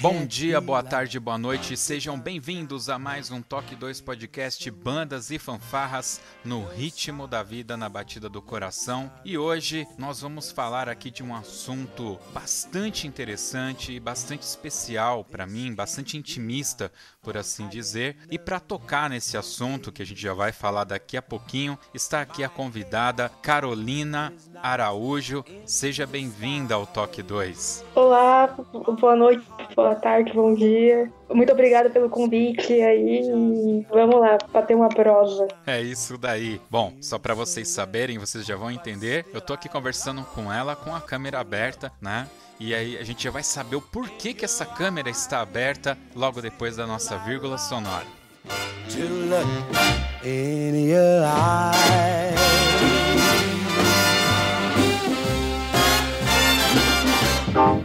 Bom dia, boa tarde, boa noite, sejam bem-vindos a mais um Toque 2 Podcast Bandas e Fanfarras no ritmo da vida, na batida do coração. E hoje nós vamos falar aqui de um assunto bastante interessante e bastante especial para mim, bastante intimista, por assim dizer. E para tocar nesse assunto, que a gente já vai falar daqui a pouquinho, está aqui a convidada Carolina Araújo. Seja bem-vinda ao Toque 2. Olá, boa noite, boa tarde, bom dia. Muito obrigada pelo convite aí. Vamos lá, bater uma prosa. É isso daí. Bom, só para vocês saberem, vocês já vão entender. Eu tô aqui conversando com ela com a câmera aberta, né? E aí a gente já vai saber o porquê que essa câmera está aberta logo depois da nossa vírgula sonora. Olá,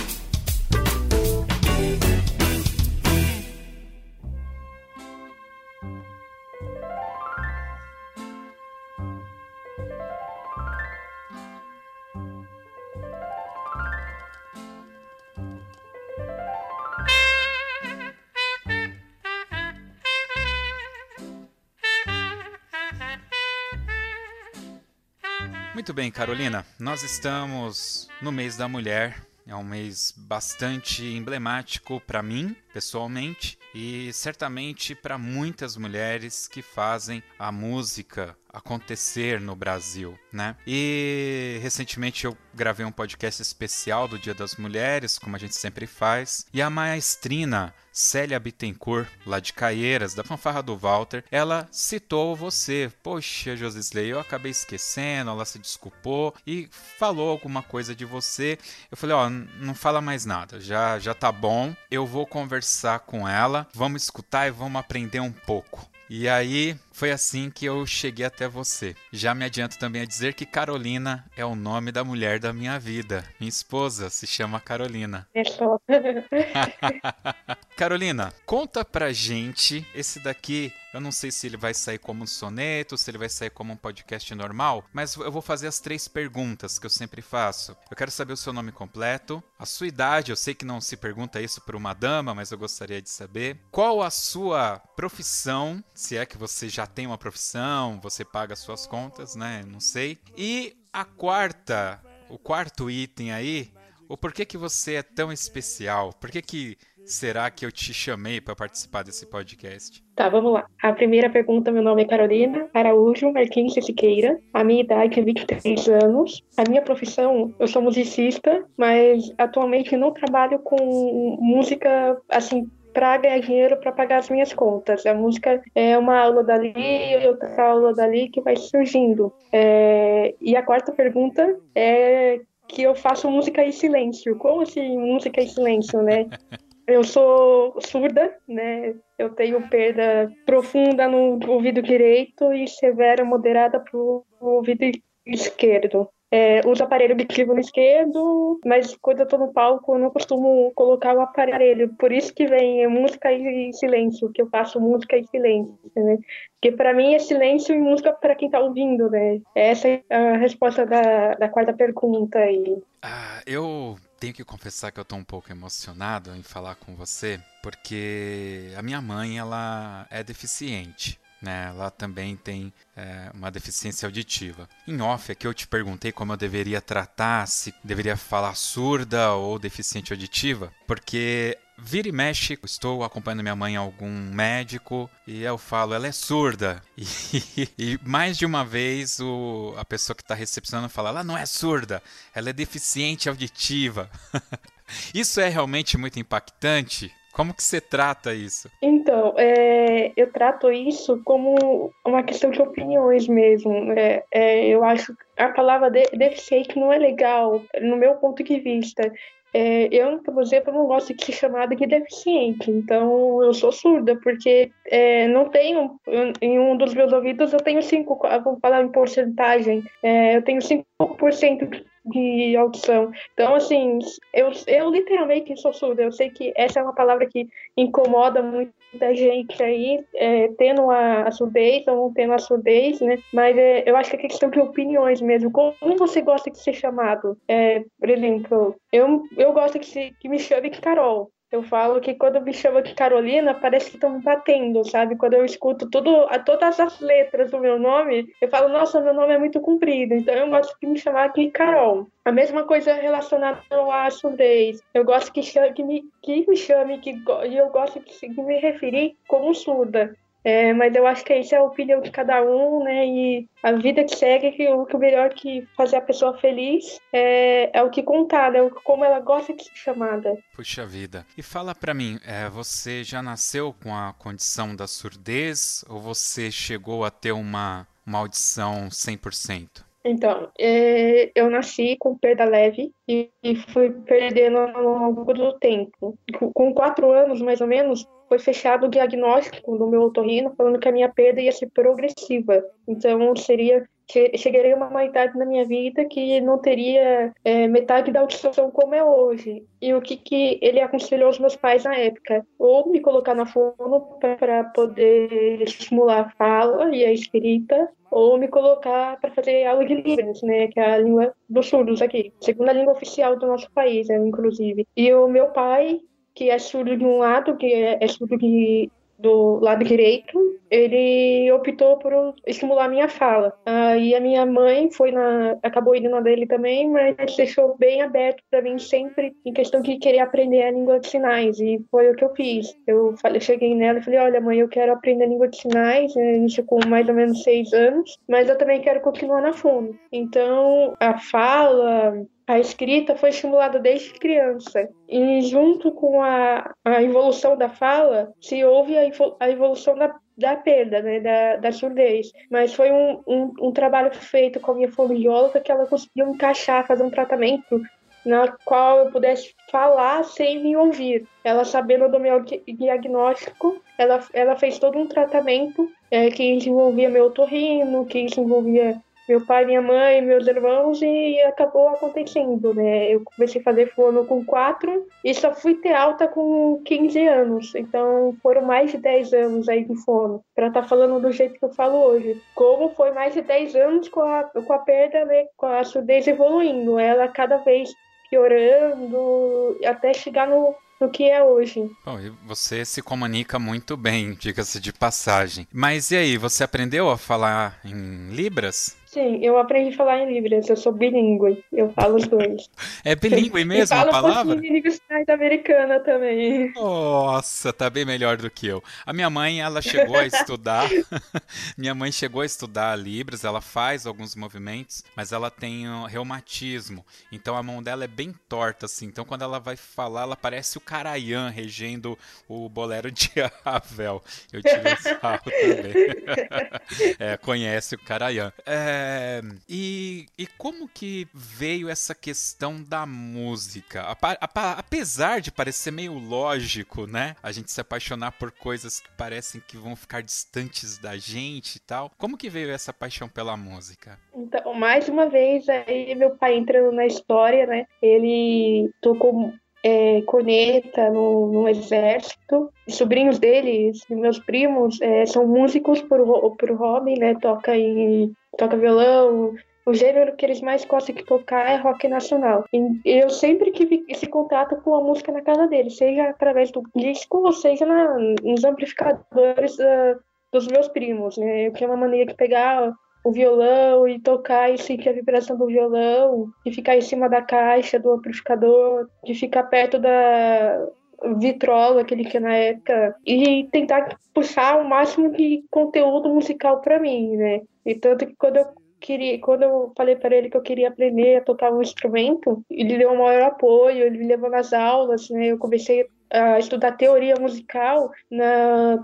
Muito bem, Carolina. Nós estamos no mês da mulher. É um mês bastante emblemático para mim, pessoalmente, e certamente para muitas mulheres que fazem a música acontecer no Brasil, né? E recentemente eu gravei um podcast especial do Dia das Mulheres, como a gente sempre faz, e a maestrina Célia Bittencourt, lá de Caieiras, da fanfarra do Walter, ela citou você. Poxa, Josisley, eu acabei esquecendo, ela se desculpou e falou alguma coisa de você. Eu falei, ó, oh, não fala mais nada, já, já tá bom, eu vou conversar com ela, vamos escutar e vamos aprender um pouco. E aí foi assim que eu cheguei até você. Já me adianto também a dizer que Carolina é o nome da mulher da minha vida. Minha esposa se chama Carolina. Carolina, conta pra gente esse daqui. Eu não sei se ele vai sair como um soneto, se ele vai sair como um podcast normal, mas eu vou fazer as três perguntas que eu sempre faço. Eu quero saber o seu nome completo, a sua idade, eu sei que não se pergunta isso por uma dama, mas eu gostaria de saber. Qual a sua profissão, se é que você já tem uma profissão, você paga suas contas, né? Não sei. E a quarta, o quarto item aí, o porquê que você é tão especial? Por que que será que eu te chamei para participar desse podcast? Tá, vamos lá. A primeira pergunta, meu nome é Carolina Araújo Martins Siqueira. A minha idade é 23 anos. A minha profissão, eu sou musicista, mas atualmente não trabalho com música assim para ganhar dinheiro para pagar as minhas contas. A música é uma aula dali e outra aula dali que vai surgindo. É... E a quarta pergunta é que eu faço música em silêncio. Como assim música em silêncio, né? Eu sou surda, né? Eu tenho perda profunda no ouvido direito e severa moderada para o ouvido esquerdo. É, uso aparelho auditivo no esquerdo, mas quando eu tô no palco eu não costumo colocar o aparelho. Por isso que vem música e silêncio, que eu faço música e silêncio, né? Porque para mim é silêncio e música para quem tá ouvindo, né? Essa é a resposta da, da quarta pergunta aí. Ah, eu tenho que confessar que eu tô um pouco emocionado em falar com você, porque a minha mãe, ela é deficiente. Né, ela também tem é, uma deficiência auditiva. Em off, aqui eu te perguntei como eu deveria tratar, se deveria falar surda ou deficiente auditiva, porque Vira e mexe, estou acompanhando minha mãe a algum médico e eu falo, ela é surda. E, e mais de uma vez o, a pessoa que está recepcionando fala, ela não é surda, ela é deficiente auditiva. isso é realmente muito impactante? Como que você trata isso? Então, é, eu trato isso como uma questão de opiniões mesmo. É, é, eu acho a palavra de, deficiente não é legal, no meu ponto de vista. É, eu, por exemplo, não gosto de ser chamada de deficiente, então eu sou surda, porque é, não tenho, em um dos meus ouvidos eu tenho 5, vamos falar em porcentagem, é, eu tenho 5% de audição. Então, assim, eu, eu literalmente sou surda. Eu sei que essa é uma palavra que incomoda muita gente aí, é, tendo a, a, surdez ou não tendo a surdez, né? Mas é, eu acho que é questão de opiniões mesmo. Como você gosta de ser chamado? É, por exemplo, eu, eu gosto que, se, que me chame Carol. Eu falo que quando me chamam de Carolina, parece que estão batendo, sabe? Quando eu escuto tudo, todas as letras do meu nome, eu falo, nossa, meu nome é muito comprido, então eu gosto de me chamar de Carol. A mesma coisa relacionada à surdez. Eu gosto que, chame, que, me, que me chame, que, e eu gosto de, de me referir como surda. É, mas eu acho que isso é a opinião de cada um, né? E a vida que segue, que o, que o melhor que fazer a pessoa feliz é, é o que contar, né? Como ela gosta de ser chamada. Puxa vida. E fala para mim, é, você já nasceu com a condição da surdez ou você chegou a ter uma, uma audição 100%? Então, é, eu nasci com perda leve e fui perdendo ao longo do tempo. Com quatro anos, mais ou menos, foi fechado o diagnóstico do meu otorrino, falando que a minha perda ia ser progressiva. Então, seria chegaria uma idade na minha vida que não teria é, metade da audição como é hoje. E o que, que ele aconselhou aos meus pais na época? Ou me colocar na fono para poder estimular a fala e a escrita, ou me colocar para fazer aula de Libras, né, que é a língua dos surdos aqui, segunda língua oficial do nosso país, né, inclusive. E o meu pai, que é surdo de um lado, que é, é surdo de, do lado direito, ele optou por estimular a minha fala. Aí a minha mãe foi na, acabou indo na dele também, mas deixou bem aberto para mim sempre em questão de querer aprender a língua de sinais e foi o que eu fiz. Eu falei, cheguei nela e falei, olha mãe, eu quero aprender a língua de sinais, né, isso com mais ou menos seis anos, mas eu também quero continuar na fono. Então a fala a escrita foi estimulada desde criança. E junto com a, a evolução da fala, se houve a, a evolução da, da perda, né, da, da surdez. Mas foi um, um, um trabalho feito com a minha fonoaudióloga que ela conseguiu encaixar, fazer um tratamento na qual eu pudesse falar sem me ouvir. Ela sabendo do meu diagnóstico, ela, ela fez todo um tratamento é, que envolvia meu torrino, que envolvia meu pai, minha mãe, meus irmãos e acabou acontecendo, né? Eu comecei a fazer fono com 4 e só fui ter alta com 15 anos. Então foram mais de 10 anos aí de fono, para estar tá falando do jeito que eu falo hoje. Como foi mais de 10 anos com a, com a perda, né? Com a surdez evoluindo, ela cada vez piorando até chegar no do que é hoje. Bom, e você se comunica muito bem, diga-se de passagem. Mas e aí, você aprendeu a falar em Libras? Sim, eu aprendi a falar em Libras, eu sou bilíngue, eu falo os dois. É bilíngue mesmo a palavra? Eu falo um americana também. Nossa, tá bem melhor do que eu. A minha mãe, ela chegou a estudar, minha mãe chegou a estudar Libras, ela faz alguns movimentos, mas ela tem um reumatismo, então a mão dela é bem torta, assim, então quando ela vai falar, ela parece o Carayan regendo o bolero de Ravel. Eu tive esse também. é, conhece o Carayan. É, É, e, e como que veio essa questão da música? apesar de parecer meio lógico, né? A gente se apaixonar por coisas que parecem que vão ficar distantes da gente e tal. Como que veio essa paixão pela música? Então, mais uma vez, aí meu pai entrando na história, né? Ele tocou é, corneta no, no, exército. Os sobrinhos dele, meus primos, é, são músicos por, por hobby, né? Toca, em, toca violão. O gênero que eles mais gostam de tocar é rock nacional. E eu sempre tive esse contato com a música na casa dele, seja através do disco ou seja na, nos amplificadores uh, dos meus primos. Né? Eu tinha uma mania de pegar o violão e tocar e sentir a vibração do violão, de ficar em cima da caixa do amplificador, de ficar perto da vitrola que ele tinha na época e tentar puxar o máximo de conteúdo musical para mim, né? E tanto que quando eu queria, quando eu falei para ele que eu queria aprender a tocar um instrumento, ele deu um maior apoio, ele me levou nas aulas, né? Eu comecei a estudar teoria musical na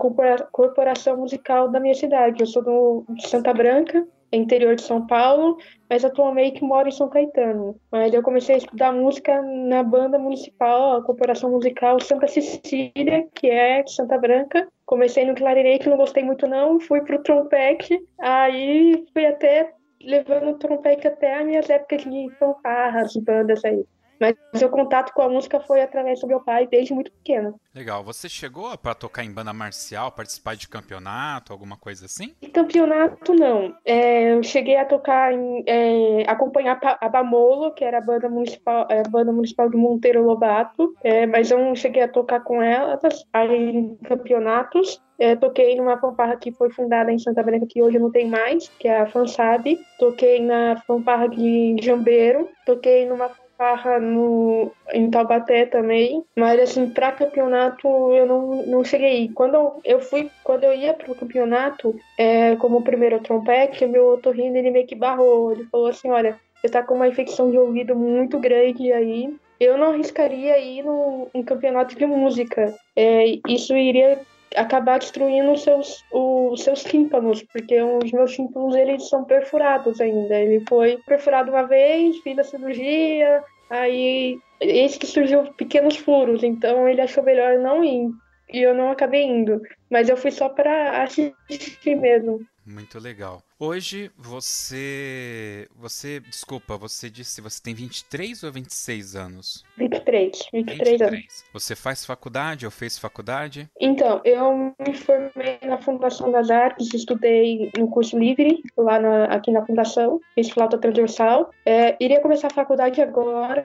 corporação musical da minha cidade. Eu sou do, de Santa Branca, interior de São Paulo, mas atualmente moro em São Caetano. Mas eu comecei a estudar música na banda municipal, a corporação musical Santa Cecília, que é de Santa Branca. Comecei no clarinete, não gostei muito não, fui pro trompete, aí fui até levando o trompete até as minhas épocas de fanfarras, bandas aí. Mas o seu contato com a música foi através do meu pai desde muito pequeno. Legal. Você chegou para tocar em banda marcial, participar de campeonato, alguma coisa assim? Campeonato não. É, eu cheguei a tocar em é, acompanhar a Bamolo, que era a banda municipal, é, a banda municipal de Monteiro Lobato, é, mas eu não cheguei a tocar com elas em campeonatos. É, toquei numa fanfarra que foi fundada em Santa Branca, que hoje não tem mais, que é a Fansab. Toquei na fanfarra de Jambeiro. Toquei numa Barra no, em Taubaté também, mas assim, para campeonato eu não, não cheguei. Quando eu fui, quando eu ia pro campeonato, é, como primeiro trompete, o meu otorrino ele meio que barrou. Ele falou assim: olha, você tá com uma infecção de ouvido muito grande aí. Eu não arriscaria ir no, um campeonato de música. É, isso iria acabar destruindo os seus, os seus tímpanos, porque os meus tímpanos eles são perfurados ainda. Ele foi perfurado uma vez, fiz a cirurgia, aí esse que surgiu pequenos furos, então ele achou melhor não ir. E eu não acabei indo, mas eu fui só para assistir mesmo. Muito legal. Hoje você. Você. Desculpa, você disse você tem 23 ou 26 anos? 23. 23, 23. anos. Você faz faculdade ou fez faculdade? Então, eu me formei na Fundação das Artes, estudei no curso livre, lá na, aqui na Fundação, fiz flauta transversal. É, iria começar a faculdade agora,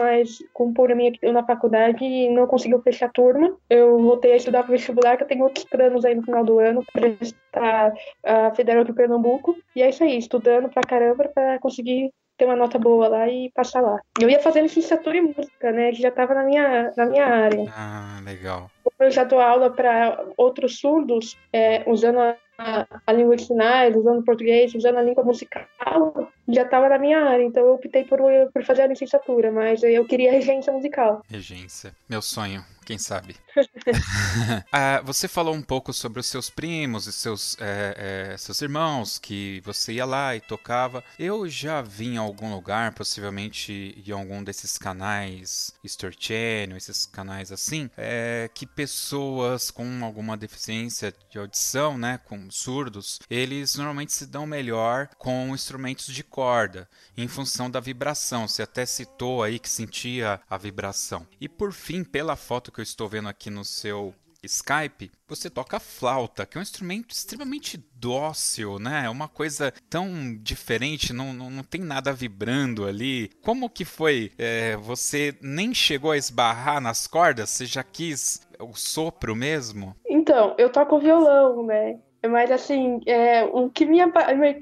mas com um probleminha na faculdade não conseguiu fechar a turma. Eu voltei a estudar para vestibular, que eu tenho outros planos aí no final do ano, para prestar a Federal de Pernambuco e é isso aí, estudando pra caramba pra conseguir ter uma nota boa lá e passar lá. Eu ia fazendo licenciatura em música, né? Que já estava na minha, na minha área. Ah, legal. Eu já dou aula para outros surdos, é, usando a, a, língua de sinais, usando português, usando a língua musical. Já estava na minha área, então eu optei por, por fazer a licenciatura, mas eu queria regência musical. Regência, meu sonho quem sabe. ah, você falou um pouco sobre os seus primos e seus, é, é, seus irmãos, que você ia lá e tocava. Eu já vi em algum lugar, possivelmente em algum desses canais, Store Channel, esses canais assim, é, que pessoas com alguma deficiência de audição, né, com surdos, eles normalmente se dão melhor com instrumentos de corda, em função da vibração. Você até citou aí que sentia a vibração. E por fim, pela foto que eu estou vendo aqui no seu Skype, você toca flauta, que é um instrumento extremamente dócil, né? É uma coisa tão diferente, não, não, não tem nada vibrando ali. Como que foi? É, você nem chegou a esbarrar nas cordas? Você já quis o sopro mesmo? Então, eu toco violão, né? Mas assim, é, o, que me,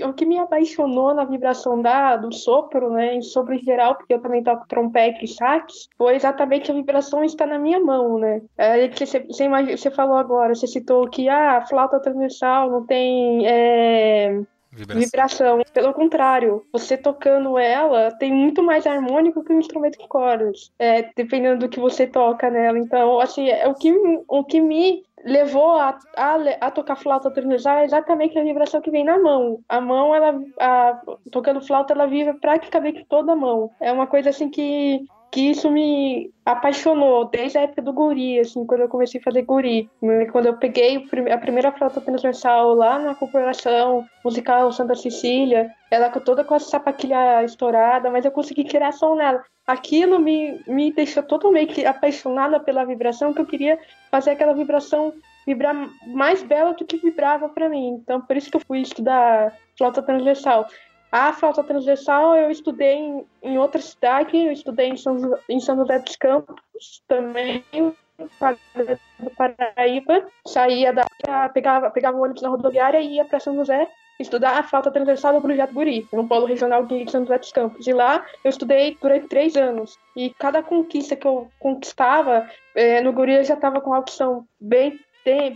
o que me apaixonou na vibração da, do sopro, né, em sopro geral, porque eu também toco trompete e sax, foi exatamente a vibração estar na minha mão, né? É, você, você falou agora, você citou que ah, a flauta transversal não tem. É, vibração. vibração. Pelo contrário, você tocando ela tem muito mais harmônico que um instrumento de cordas, é, dependendo do que você toca nela. Então, assim, é o que, o que me levou a, a, a, tocar flauta transversal é exatamente a vibração que vem na mão. A mão, ela, a, tocando flauta, ela vibra praticamente toda a mão. É uma coisa assim que que isso me apaixonou desde a época do guri, assim, quando eu comecei a fazer guri. Quando eu peguei a primeira flauta transversal lá na corporação musical Santa Cecília, ela toda com a sapatilha estourada, mas eu consegui tirar som nela. Aquilo me, me deixou totalmente apaixonada pela vibração, que eu queria fazer aquela vibração vibrar mais bela do que vibrava para mim. Então, por isso que eu fui estudar flauta transversal. A flauta transversal eu estudei em, em outra cidade, eu estudei em São, em São José dos Campos também, do Paraíba. Saía da. Pegava, pegava um ônibus na rodoviária e ia para São José estudar a flauta transversal do Projeto Guri, no Polo Regional de São José dos Campos. E lá eu estudei durante três anos. E cada conquista que eu conquistava, é, no Guri eu já estava com a opção bem,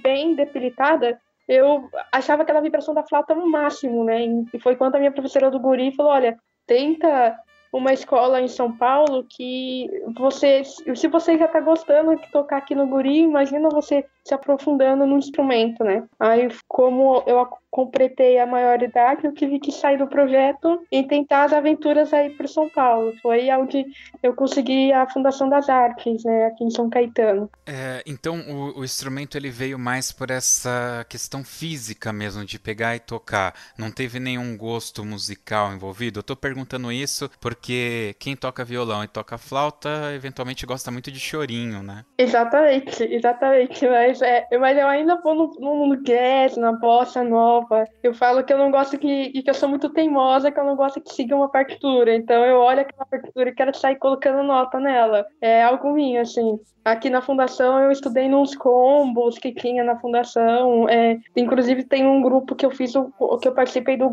bem debilitada eu achava aquela vibração da flauta no máximo, né? E foi quando a minha professora do guri falou, olha, tenta uma escola em São Paulo que você, se você já está gostando de tocar aqui no guri, imagina você se aprofundando no instrumento, né? Aí, como eu completei a maioridade, eu tive que sair do projeto e tentar as aventuras aí para São Paulo. Foi onde eu consegui a Fundação das Artes, né, aqui em São Caetano. É, então, o, o, instrumento ele veio mais por essa questão física mesmo, de pegar e tocar. Não teve nenhum gosto musical envolvido? Eu estou perguntando isso porque quem toca violão e toca flauta, eventualmente gosta muito de chorinho, né? Exatamente, exatamente. Mas mas, é, mas eu ainda vou no, no, no jazz, na bossa nova. Eu falo que eu não gosto que, que eu sou muito teimosa, que eu não gosto que siga uma partitura. Então eu olho aquela partitura e quero sair colocando nota nela. É algo minha, assim. Aqui na fundação eu estudei nos combos que tinha na fundação. É, inclusive tem um grupo que eu fiz, o, que eu participei do,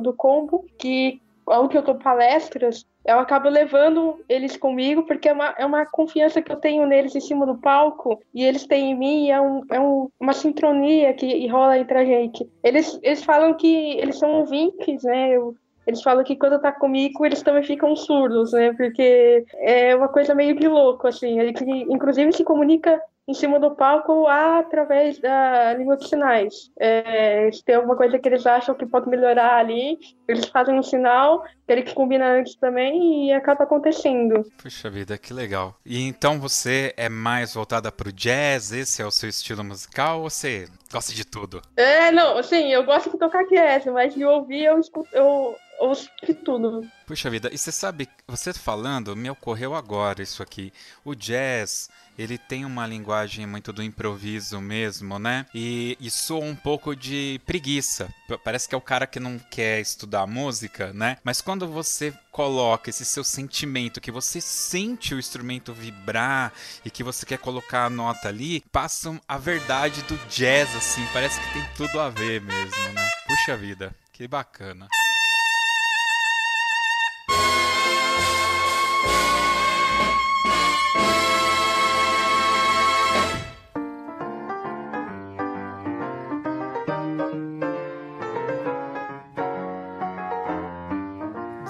do combo, que onde eu dou palestras, eu acabo levando eles comigo, porque é uma, é uma confiança que eu tenho neles em cima do palco, e eles têm em mim, e é, um, é um, uma sincronia que rola entre a gente. Eles, eles falam que eles são ouvintes, né? Eu, eles falam que quando tá comigo, eles também ficam surdos, né? Porque é uma coisa meio de louco, assim. Ele, inclusive, se comunica em cima do palco através da língua de sinais. É, se tem alguma coisa que eles acham que pode melhorar ali, eles fazem um sinal, ele que combina antes também e acaba acontecendo. Puxa vida, que legal. E então você é mais voltada pro jazz? Esse é o seu estilo musical ou você gosta de tudo? É, não, assim, eu gosto de tocar jazz, mas de ouvir eu escuto, eu ouço de tudo. Puxa vida, e você sabe, você falando, me ocorreu agora isso aqui. O jazz ele tem uma linguagem muito do improviso mesmo, né? E, e soa um pouco de preguiça. Parece que é o cara que não quer estudar música, né? Mas quando você coloca esse seu sentimento, que você sente o instrumento vibrar e que você quer colocar a nota ali, passa a verdade do jazz, assim. Parece que tem tudo a ver mesmo, né? Puxa vida, que bacana.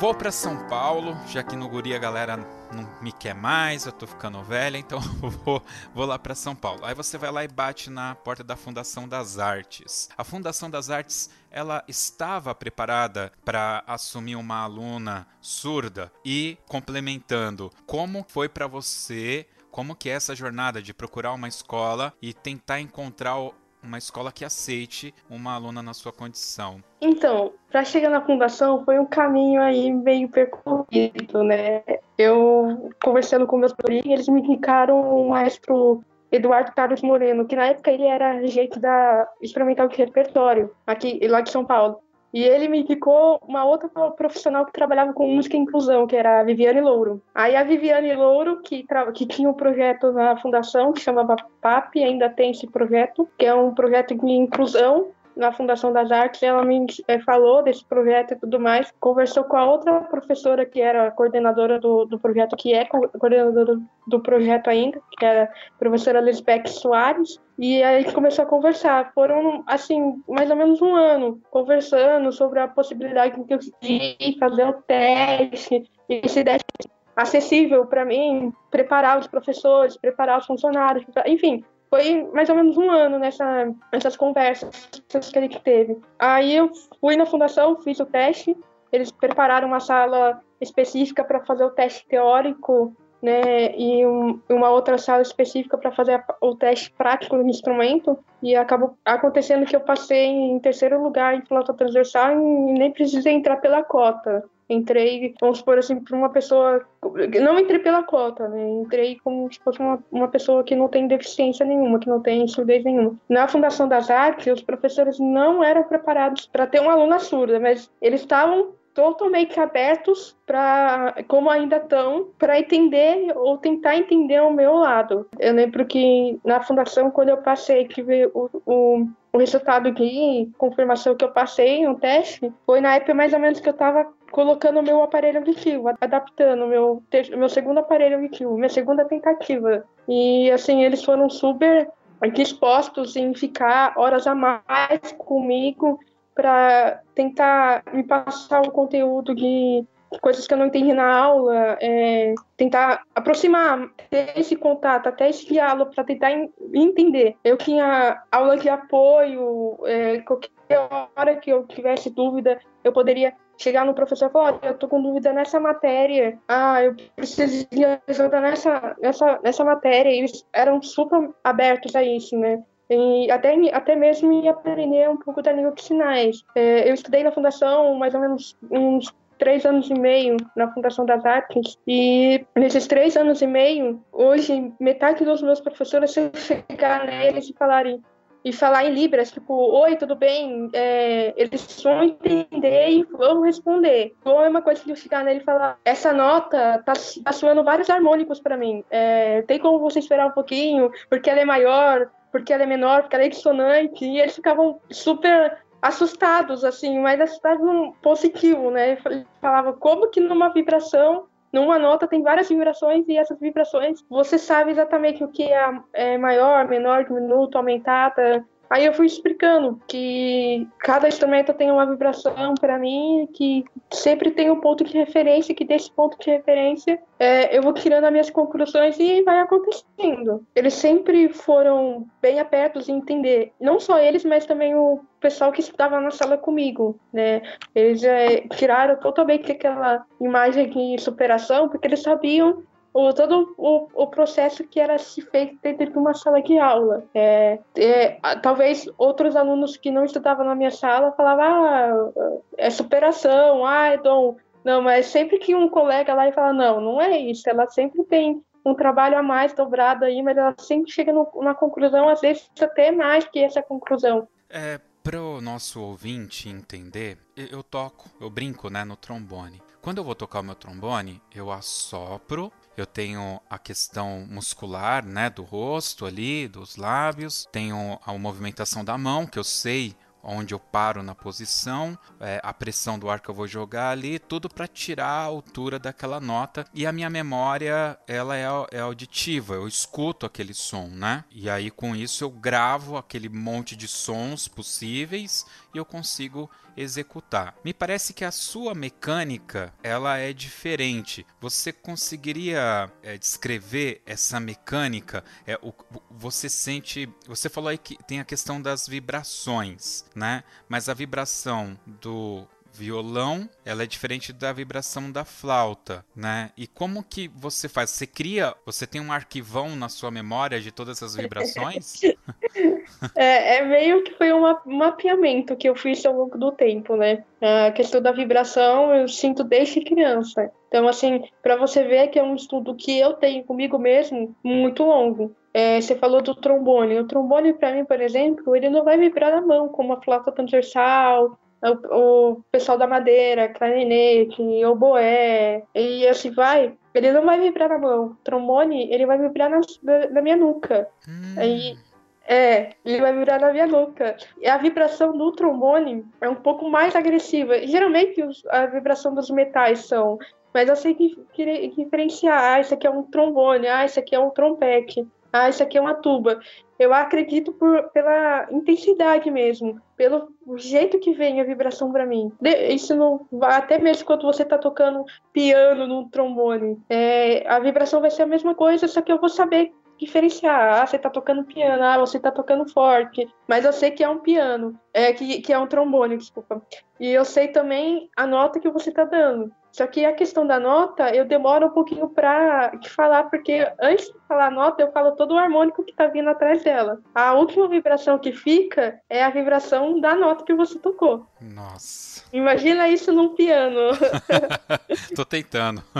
Vou para São Paulo, já que no Guri a galera não me quer mais, eu tô ficando velha, então vou, vou lá para São Paulo. Aí você vai lá e bate na porta da Fundação das Artes. A Fundação das Artes, ela estava preparada para assumir uma aluna surda e complementando, como foi para você como que é essa jornada de procurar uma escola e tentar encontrar uma escola que aceite uma aluna na sua condição? Então, para chegar na fundação foi um caminho aí meio percorrido, né? Eu conversando com meus professores, eles me indicaram o maestro Eduardo Carlos Moreno, que na época ele era regente da experimental de repertório aqui lá de São Paulo. E ele me indicou uma outra profissional que trabalhava com música e inclusão, que era a Viviane Louro. Aí a Viviane Louro, que, que tinha um projeto na fundação que chamava PAP, ainda tem esse projeto, que é um projeto de inclusão na Fundação das Artes, ela me é, falou desse projeto e tudo mais, conversou com a outra professora que era coordenadora do, do projeto, que é coordenadora do projeto ainda, que era a professora Lisbeth Soares, e aí começou a conversar. Foram, assim, mais ou menos um ano conversando sobre a possibilidade de fazer o teste, e se desse acessível para mim, preparar os professores, preparar os funcionários, enfim, foi mais ou menos um ano nessa, nessas conversas que a gente teve. Aí eu fui na fundação, fiz o teste, eles prepararam uma sala específica para fazer o teste teórico, né, e um, uma outra sala específica para fazer o teste prático do instrumento, e acabou acontecendo que eu passei em terceiro lugar em flauta transversal e nem precisei entrar pela cota entrei, vamos supor assim, para uma pessoa. Não entrei pela cota, né? Entrei como se fosse uma, uma pessoa que não tem deficiência nenhuma, que não tem surdez nenhuma. Na Fundação das Artes, os professores não eram preparados para ter uma aluna surda, mas eles estavam totalmente abertos para, como ainda estão, para entender ou tentar entender o meu lado. Eu lembro que na fundação, quando eu passei, que o, o, o resultado de confirmação que eu passei no teste, foi na época mais ou menos que eu estava colocando o meu aparelho auditivo, adaptando o meu, meu segundo aparelho auditivo, minha segunda tentativa. E assim, eles foram super dispostos em ficar horas a mais comigo para tentar me passar o conteúdo de coisas que eu não entendi na aula, é, tentar aproximar, ter esse contato, até esse diálogo para tentar entender. Eu tinha aula de apoio, é, qualquer hora que eu tivesse dúvida, eu poderia chegar no professor e falar, olha, eu tô com dúvida nessa matéria, ah, eu preciso de ajuda nessa, nessa, nessa matéria, e eles eram super abertos a isso, né? E até, até mesmo me aprender um pouco da língua de sinais. É, eu estudei na fundação mais ou menos uns três anos e meio na Fundação das Artes e nesses três anos e meio, hoje, metade dos meus professores, se eu chegar neles e falarem e falar em Libras, tipo, oi, tudo bem? É, eles vão entender e vão responder. Ou é uma coisa que eu chegar nele e falar, essa nota tá, tá soando vários harmônicos para mim. É, tem como você esperar um pouquinho, porque ela é maior, porque ela é menor, porque ela é dissonante, e eles ficavam super assustados, assim, mas assustados num positivo, né? Falava como que numa vibração numa nota tem várias vibrações e essas vibrações você sabe exatamente o que é, é maior, menor, diminuto, aumentada. Aí eu fui explicando que cada instrumento tem uma vibração para mim, que sempre tem um ponto de referência, que desse ponto de referência é, eu vou tirando as minhas conclusões e vai acontecendo. Eles sempre foram bem abertos em entender, não só eles, mas também o pessoal que estava na sala comigo, né? Eles é, tiraram totalmente aquela imagem de superação, porque eles sabiam o, todo o, o processo que era se feito dentro de uma sala de aula. É, é, talvez outros alunos que não estudavam na minha sala falavam, ah, é superação, ah, dom. Não, mas sempre que um colega lá e fala, não, não é isso, ela sempre tem um trabalho a mais dobrado aí, mas ela sempre chega no, na conclusão, às vezes até mais que essa conclusão. É, para o nosso ouvinte entender, eu toco, eu brinco, né, no trombone. Quando eu vou tocar o meu trombone, eu assopro eu tenho a questão muscular, né, do rosto ali, dos lábios, tenho a movimentação da mão, que eu sei onde eu paro na posição, é, a pressão do ar que eu vou jogar ali, tudo para tirar a altura daquela nota. E a minha memória, ela é, é, auditiva, eu escuto aquele som, né? E aí com isso eu gravo aquele monte de sons possíveis e eu consigo executar. Me parece que a sua mecânica ela é diferente. Você conseguiria é, descrever essa mecânica? É, o, você sente. Você falou aí que tem a questão das vibrações, né? Mas a vibração do violão, ela é diferente da vibração da flauta, né? E como que você faz? Você cria, você tem um arquivão na sua memória de todas essas vibrações? é, é, meio que foi um mapeamento que eu fiz ao longo do tempo, né? A questão da vibração eu sinto desde criança. Então, assim, para você ver que é um estudo que eu tenho comigo mesmo muito longo. É, você falou do trombone. O trombone, para mim, por exemplo, ele não vai vibrar na mão, como a flauta transversal, o, o pessoal da madeira, clarinete, oboé, e assim vai, ele não vai vibrar na mão. Trombone, ele vai vibrar na, na, minha nuca. Hum. Aí, É, ele vai vibrar na minha nuca. E a vibração do trombone é um pouco mais agressiva. Geralmente a vibração dos metais são mas eu sei que, que, diferenciar. Ah, isso aqui é um trombone, ah, isso aqui é um trompete, ah, isso aqui é uma tuba. Eu acredito por, pela intensidade mesmo, pelo jeito que vem a vibração para mim. Isso não até mesmo quando você tá tocando piano no trombone, é, a vibração vai ser a mesma coisa, só que eu vou saber diferenciar. Ah, você tá tocando piano, ah, você tá tocando forte. Mas eu sei que é um piano, é que, que é um trombone, desculpa. E eu sei também a nota que você tá dando. Só que a questão da nota, eu demoro um pouquinho para falar, porque antes de falar a nota, eu falo todo o harmônico que está vindo atrás dela. A última vibração que fica é a vibração da nota que você tocou. Nossa. Imagina isso num piano. Tô tentando.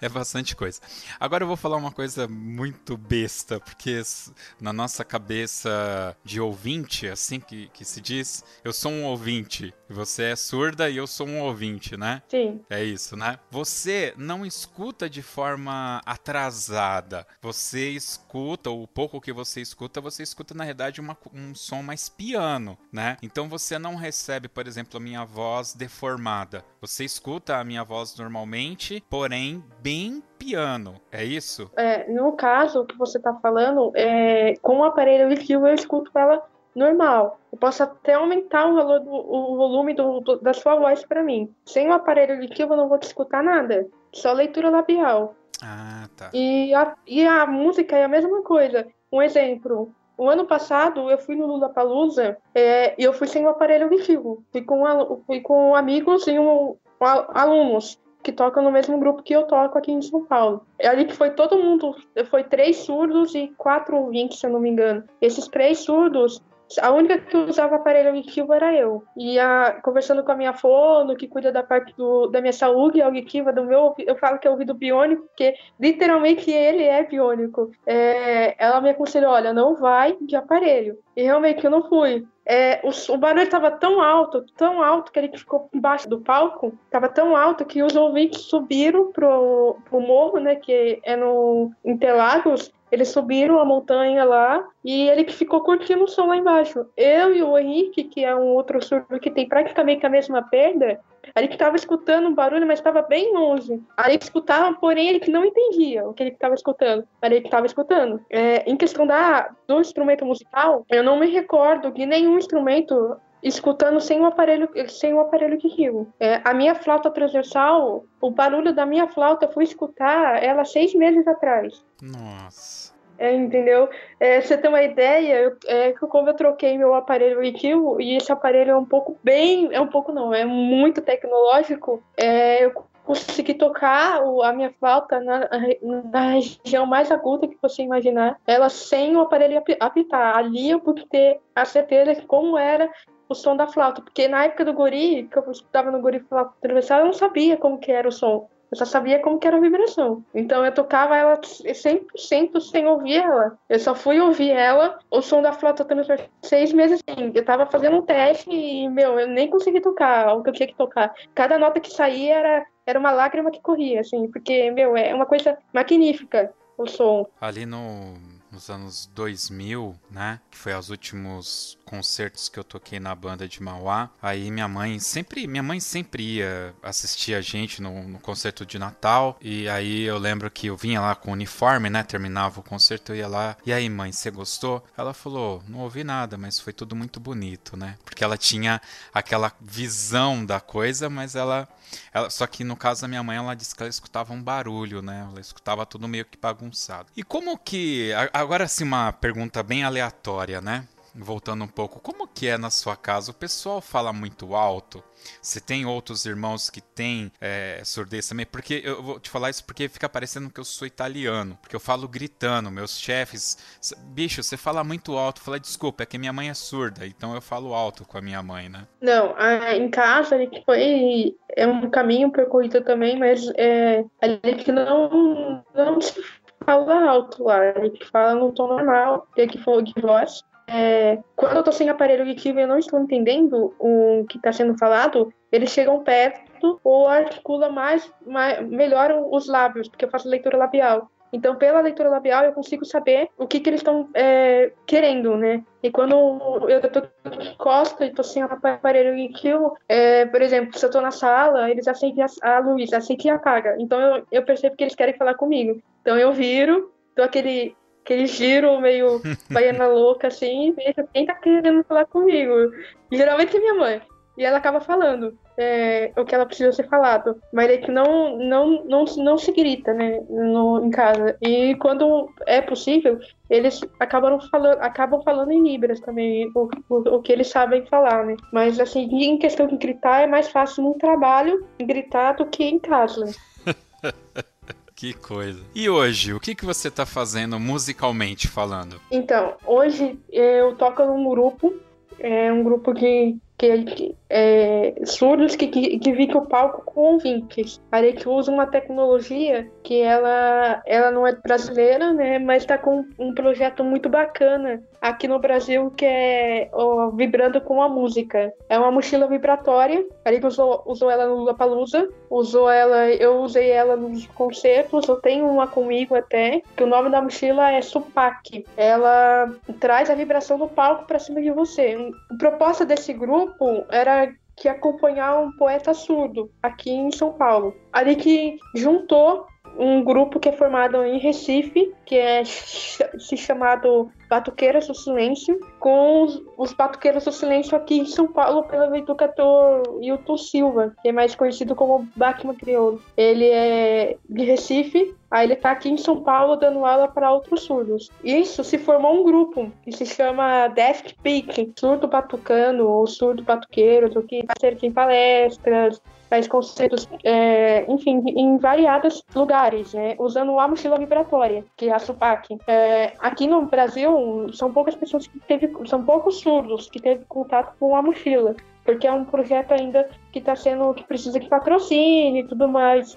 É bastante coisa. Agora eu vou falar uma coisa muito besta, porque na nossa cabeça de ouvinte, assim que, que se diz, eu sou um ouvinte. Você é surda e eu sou um ouvinte, né? Sim. É isso, né? Você não escuta de forma atrasada. Você escuta, o pouco que você escuta, você escuta na realidade uma, um som mais piano, né? Então você não recebe, por exemplo, a minha voz deformada. Você escuta a minha voz normalmente, porém bem piano, é isso? É, no caso que você está falando, é, com o aparelho auditivo eu escuto ela normal. Eu posso até aumentar o, valor do, o volume do, do, da sua voz para mim. Sem o aparelho auditivo eu não vou te escutar nada. Só leitura labial. Ah, tá. E a, e a música é a mesma coisa. Um exemplo. O ano passado eu fui no Lula Palusa é, e eu fui sem o aparelho auditivo. Fui com, fui com amigos e um, alunos que tocam no mesmo grupo que eu toco aqui em São Paulo. É ali que foi todo mundo, foi três surdos e quatro ouvintes, se eu não me engano. Esses três surdos, a única que usava aparelho auditivo era eu. E a, conversando com a minha fono, que cuida da parte do, da minha saúde auditiva, do meu, eu falo que é ouvido biônico, porque literalmente ele é biônico. É, ela me aconselhou: olha, não vai de aparelho. E realmente eu não fui. É, o, o, barulho estava tão alto, tão alto que ele ficou embaixo do palco, estava tão alto que os ouvintes subiram pro, pro morro, né, que é no Interlagos, eles subiram a montanha lá e ele que ficou curtindo o som lá embaixo. Eu e o Henrique, que é um outro surdo que tem praticamente a mesma perda, a gente estava escutando um barulho, mas estava bem longe. Gente escutava, porém ele que não entendia o que ele estava escutando. Mas ele estava escutando. É, em questão da, do instrumento musical, eu não me recordo de nenhum instrumento escutando sem o aparelho sem o aparelho de rio. É, a minha flauta transversal, o barulho da minha flauta, eu fui escutar ela seis meses atrás. Nossa. É, entendeu? É, você tem uma ideia, eu, é, como eu troquei meu aparelho auditivo, e esse aparelho é um pouco bem, é um pouco não, é muito tecnológico, é, eu consegui tocar a minha flauta na, na, região mais aguda que você imaginar, ela sem o aparelho apitar. Ali eu pude ter a certeza de como era o som da flauta, porque na época do guri, que eu estava no guri flauta transversal, eu não sabia como que era o som. Eu só sabia como que era a vibração. Então eu tocava ela 100% sem ouvir ela. Eu só fui ouvir ela, o som da flauta transversal, seis meses assim. Eu tava fazendo um teste e, meu, eu nem consegui tocar o que eu tinha que tocar. Cada nota que saía era, era uma lágrima que corria, assim, porque, meu, é uma coisa magnífica o som. Ali no nos anos 2000, né? Que foi os últimos concertos que eu toquei na banda de Mauá. Aí minha mãe sempre, minha mãe sempre ia assistir a gente no, no concerto de Natal. E aí eu lembro que eu vinha lá com o uniforme, né? Terminava o concerto, eu ia lá. E aí, mãe, você gostou? Ela falou: não ouvi nada, mas foi tudo muito bonito, né? Porque ela tinha aquela visão da coisa, mas ela ela, só que no caso da minha mãe, ela disse que ela escutava um barulho, né? Ela escutava tudo meio que bagunçado. E como que. Agora sim, uma pergunta bem aleatória, né? Voltando um pouco, como que é na sua casa? O pessoal fala muito alto? Você tem outros irmãos que têm é, surdez também? Porque eu vou te falar isso porque fica parecendo que eu sou italiano. Porque eu falo gritando, meus chefes. Bicho, você fala muito alto. Fala, desculpa, é que minha mãe é surda, então eu falo alto com a minha mãe, né? Não, em casa gente foi. É um caminho percorrido também, mas é, a gente não, não se fala alto lá. A gente fala no tom normal, tem que for de voz. É, quando eu tô sem aparelho auditivo e eu não estou entendendo o que está sendo falado, eles chegam perto ou articula mais, mais melhor os lábios, porque eu faço leitura labial. Então, pela leitura labial, eu consigo saber o que, que eles estão é, querendo, né? E quando eu tô de costa e tô sem aparelho e aquilo, é, por exemplo, se eu tô na sala, eles acendem a, a luz, acendem e apaga. Então eu, eu percebo que eles querem falar comigo. Então eu viro, dou aquele, aquele giro meio baiana louca assim, e vejo quem tá querendo falar comigo. geralmente é minha mãe. E ela acaba falando é, o que ela precisa ser falado. Mas é que não, não, não, não se grita, né, no, em casa. E quando é possível, eles acabam falando, acabam falando em Libras também, o, o, o que eles sabem falar, né. Mas, assim, em questão de gritar, é mais fácil no trabalho gritar do que em casa. Que coisa. E hoje, o que, que você está fazendo musicalmente falando? Então, hoje eu toco num grupo, é um grupo de que, é, surdos que, que, que o palco com ouvintes. A gente usa uma tecnologia que ela, ela não é brasileira, né, mas está com um projeto muito bacana aqui no Brasil que é ó, Vibrando com a Música. É uma mochila vibratória, a gente usou, usou ela no Lollapalooza, usou ela, eu usei ela nos concertos, eu tenho uma comigo até, que o nome da mochila é Supac. Ela traz a vibração do palco para cima de você. A proposta desse grupo era que acompanhar um poeta surdo aqui em São Paulo. Ali que juntou um grupo que é formado em Recife, que é se chamado Batuqueiras do Silêncio, com os, os do Silêncio aqui em São Paulo pelo educador Hilton Silva, que é mais conhecido como Bachman Crioulo. Ele é de Recife, aí ele está aqui em São Paulo dando aula para outros surdos. Isso se formou um grupo que se chama Deaf Peak, surdo batucano ou surdo batuqueiro, que vai ser em palestras, faz conceitos, é, enfim, em variados lugares, né, usando a mochila vibratória, que é a SUPAC. É, aqui no Brasil, são poucas pessoas que teve, são poucos surdos que teve contato com a mochila, porque é um projeto ainda que está sendo, que precisa de patrocínio e tudo mais,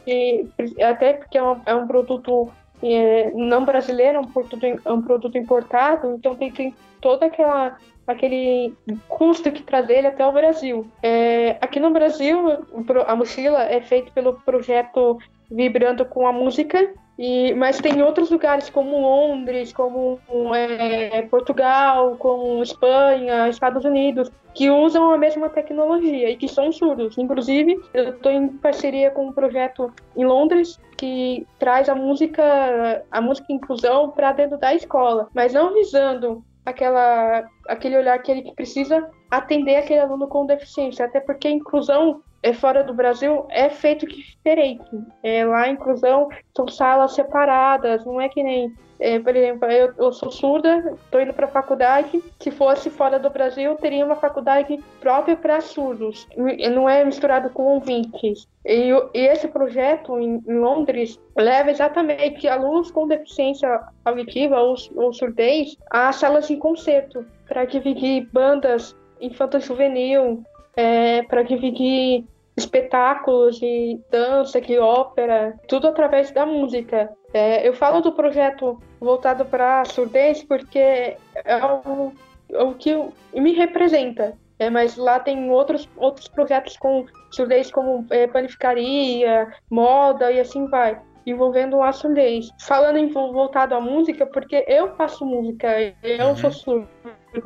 até porque é um, é um produto é, não brasileiro, é um produto, é um produto importado, então tem, tem toda aquela aquele custo que traz ele até o Brasil. É, aqui no Brasil, a mochila é feita pelo projeto Vibrando com a Música, e, mas tem outros lugares como Londres, como é, Portugal, como Espanha, Estados Unidos, que usam a mesma tecnologia e que são surdos. Inclusive, eu estou em parceria com um projeto em Londres que traz a música, a música inclusão para dentro da escola, mas não visando aquela, aquele olhar que ele precisa atender aquele aluno com deficiência, até porque a inclusão é fora do Brasil é feito diferente. É, lá a inclusão são salas separadas, não é que nem, é, por exemplo, eu, eu sou surda, estou indo para a faculdade. Se fosse fora do Brasil, teria uma faculdade própria para surdos, não é misturado com ouvintes. E, e esse projeto em, em, Londres leva exatamente alunos com deficiência auditiva ou, ou surdez a salas de concerto para dividir bandas infanto-juvenil, é, para dividir espetáculos de dança, de ópera, tudo através da música. É, eu falo do projeto voltado para a surdez porque é o, é o que me representa. É, mas lá tem outros, outros projetos com surdez como é, panificaria, moda e assim vai, envolvendo a surdez. Falando em voltado à música, porque eu faço música, eu uhum. sou surda,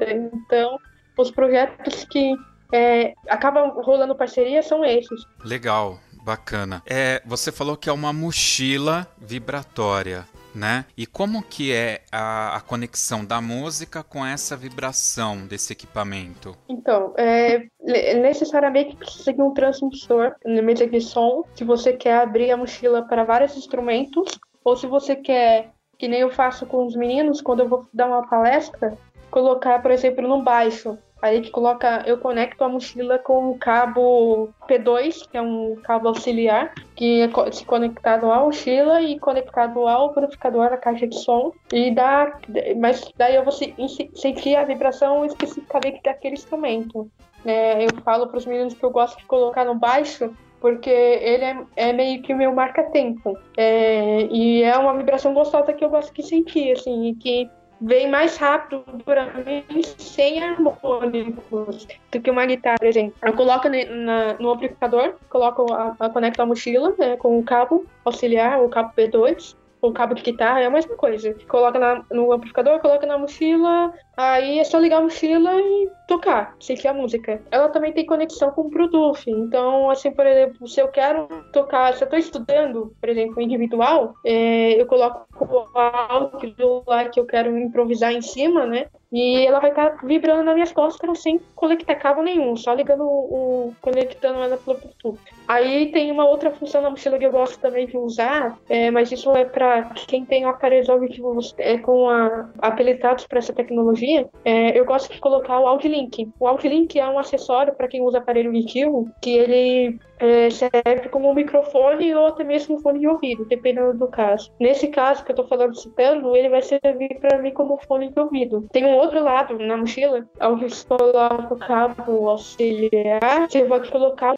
então os projetos que é, acabam rolando parceria são esses. Legal, bacana. É, você falou que é uma mochila vibratória. Né? E como que é a, a, conexão da música com essa vibração desse equipamento? Então, é, necessariamente precisa de um transmissor na mesa de som, se você quer abrir a mochila para vários instrumentos, ou se você quer, que nem eu faço com os meninos, quando eu vou dar uma palestra, colocar, por exemplo, no baixo a gente coloca, eu conecto a mochila com o cabo P2, que é um cabo auxiliar, que é se conectado à mochila e conectado ao amplificador da caixa de som. E dá, mas daí eu vou sentir a vibração especificamente daquele instrumento. É, eu falo para os meninos que eu gosto de colocar no baixo, porque ele é, é meio que o meu marca-tempo. É, e é uma vibração gostosa que eu gosto de sentir, assim, e que vem mais rápido para mim sem harmônicos do que uma guitarra, por exemplo. Eu coloco na, no amplificador, coloco a, a conecto a mochila né, com o cabo auxiliar, o cabo P2, ou cabo de guitarra, é a mesma coisa. Coloca na, no amplificador, coloca na mochila, aí é só ligar a mochila e tocar, sentir a música. Ela também tem conexão com o Bluetooth, então, assim, por exemplo, se eu quero tocar, se eu estou estudando, por exemplo, individual, é, eu coloco o áudio lá que eu quero improvisar em cima, né? E ela vai estar tá vibrando nas minhas costas sem conectar cabo nenhum, só ligando o conectando ela pelo Bluetooth. Aí tem uma outra função na mochila que eu gosto também de usar, é, mas isso é para quem tem aparelhos auditivos é, com a, habilitados para essa tecnologia. É, eu gosto de colocar o Audiolink. O Audiolink é um acessório para quem usa aparelho auditivo que ele é, serve como microfone ou até mesmo fone de ouvido, dependendo do caso. Nesse caso que eu estou falando citando, ele vai servir para mim como fone de ouvido. Tem um outro lado na mochila, onde você coloca o cabo auxiliar, você pode colocar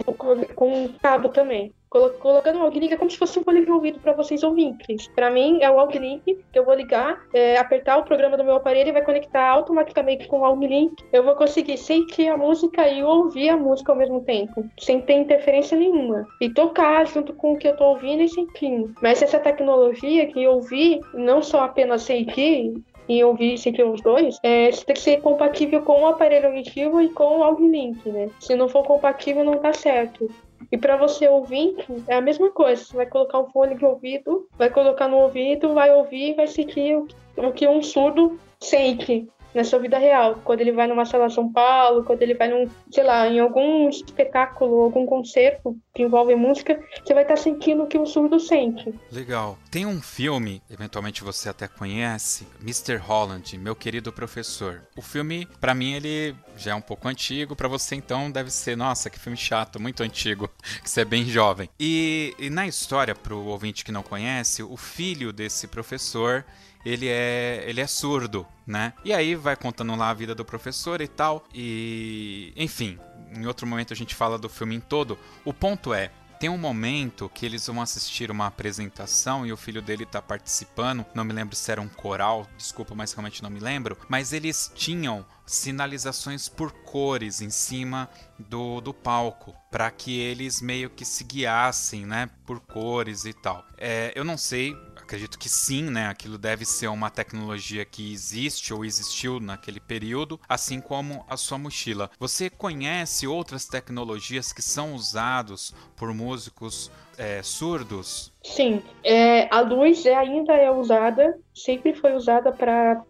com um cabo também colocando o Alglink é como se fosse um fone de ouvido para vocês ouvintes. Para mim, é o Alglink que eu vou ligar, é, apertar o programa do meu aparelho e vai conectar automaticamente com o Alglink. Eu vou conseguir sentir a música e ouvir a música ao mesmo tempo, sem ter interferência nenhuma. E tocar junto com o que eu tô ouvindo e sentindo. Mas essa tecnologia que ouvir, não só apenas sentir, e ouvir sentir os dois, é, tem que ser compatível com o aparelho auditivo e com o Audio-Link, né? Se não for compatível, não tá certo. E para você ouvir, é a mesma coisa. Você vai colocar um fone de ouvido, vai colocar no ouvido, vai ouvir, vai sentir o que um surdo sente na sua vida real. Quando ele vai numa sala São Paulo, quando ele vai num, sei lá, em algum espetáculo, algum concerto que envolve música, você vai estar tá sentindo o que o surdo sente. Legal. Tem um filme, eventualmente você até conhece, Mr. Holland, meu querido professor. O filme, para mim, ele já é um pouco antigo, para você então deve ser, nossa, que filme chato, muito antigo, que você é bem jovem. E, e na história, pro ouvinte que não conhece, o filho desse professor ele é, ele é surdo, né? E aí vai contando lá a vida do professor e tal. E, enfim, em outro momento a gente fala do filme em todo. O ponto é, tem um momento que eles vão assistir uma apresentação e o filho dele tá participando. Não me lembro se era um coral, desculpa, mas realmente não me lembro. Mas eles tinham sinalizações por cores em cima do, do palco para que eles meio que se guiassem, né, por cores e tal. É, eu não sei acredito que sim, né? Aquilo deve ser uma tecnologia que existe ou existiu naquele período, assim como a sua mochila. Você conhece outras tecnologias que são usados por músicos é, surdos? Sim, é, a luz ainda é usada, sempre foi usada para